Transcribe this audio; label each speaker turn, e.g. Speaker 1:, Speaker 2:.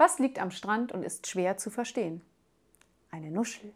Speaker 1: Was liegt am Strand und ist schwer zu verstehen? Eine Nuschel.